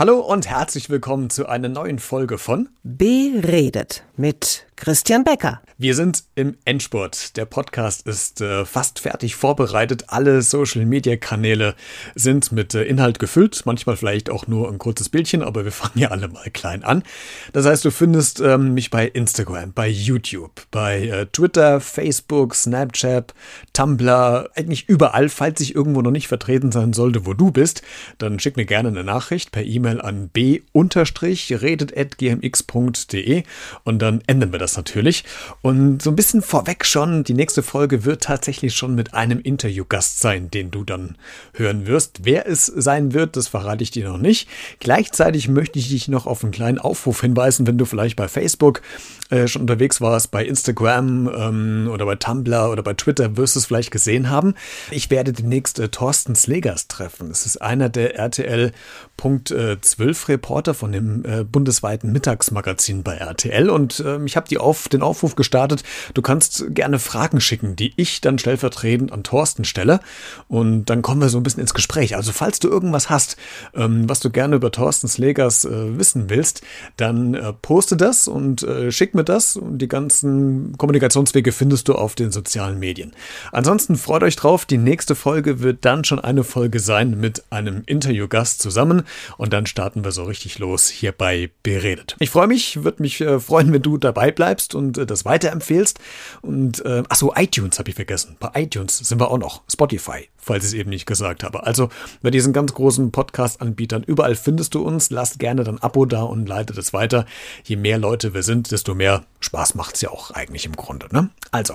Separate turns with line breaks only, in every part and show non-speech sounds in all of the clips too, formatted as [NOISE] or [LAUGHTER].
Hallo und herzlich willkommen zu einer neuen Folge von
Beredet mit Christian Becker.
Wir sind im Endspurt. Der Podcast ist äh, fast fertig vorbereitet. Alle Social-Media-Kanäle sind mit äh, Inhalt gefüllt. Manchmal vielleicht auch nur ein kurzes Bildchen, aber wir [LAUGHS] fangen ja alle mal klein an. Das heißt, du findest ähm, mich bei Instagram, bei YouTube, bei äh, Twitter, Facebook, Snapchat, Tumblr, eigentlich überall. Falls ich irgendwo noch nicht vertreten sein sollte, wo du bist, dann schick mir gerne eine Nachricht per E-Mail an b-redet.gmx.de und dann ändern wir das natürlich. Und so ein bisschen vorweg schon, die nächste Folge wird tatsächlich schon mit einem Interviewgast sein, den du dann hören wirst. Wer es sein wird, das verrate ich dir noch nicht. Gleichzeitig möchte ich dich noch auf einen kleinen Aufruf hinweisen, wenn du vielleicht bei Facebook äh, schon unterwegs warst, bei Instagram ähm, oder bei Tumblr oder bei Twitter, wirst du es vielleicht gesehen haben. Ich werde demnächst äh, Thorsten Slegers treffen. Es ist einer der RTL Punkt äh, 12 Reporter von dem äh, bundesweiten Mittagsmagazin bei RTL und ähm, ich habe die auf, den Aufruf gestartet, du kannst gerne Fragen schicken, die ich dann stellvertretend an Thorsten stelle und dann kommen wir so ein bisschen ins Gespräch. Also falls du irgendwas hast, ähm, was du gerne über Thorsten Slegers äh, wissen willst, dann äh, poste das und äh, schick mir das und die ganzen Kommunikationswege findest du auf den sozialen Medien. Ansonsten freut euch drauf, die nächste Folge wird dann schon eine Folge sein mit einem Interviewgast zusammen und dann starten wir so richtig los hier bei Beredet. Ich freue mich, würde mich äh, freuen, wenn du dabei bleibst und äh, das weiterempfehlst. Und äh, achso, iTunes habe ich vergessen. Bei iTunes sind wir auch noch. Spotify, falls ich es eben nicht gesagt habe. Also bei diesen ganz großen Podcast-Anbietern, überall findest du uns. Lasst gerne dann Abo da und leitet es weiter. Je mehr Leute wir sind, desto mehr Spaß macht es ja auch eigentlich im Grunde. Ne? Also,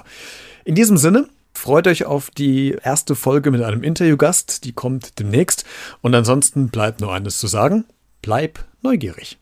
in diesem Sinne, Freut euch auf die erste Folge mit einem Interviewgast, die kommt demnächst. Und ansonsten bleibt nur eines zu sagen, bleib neugierig.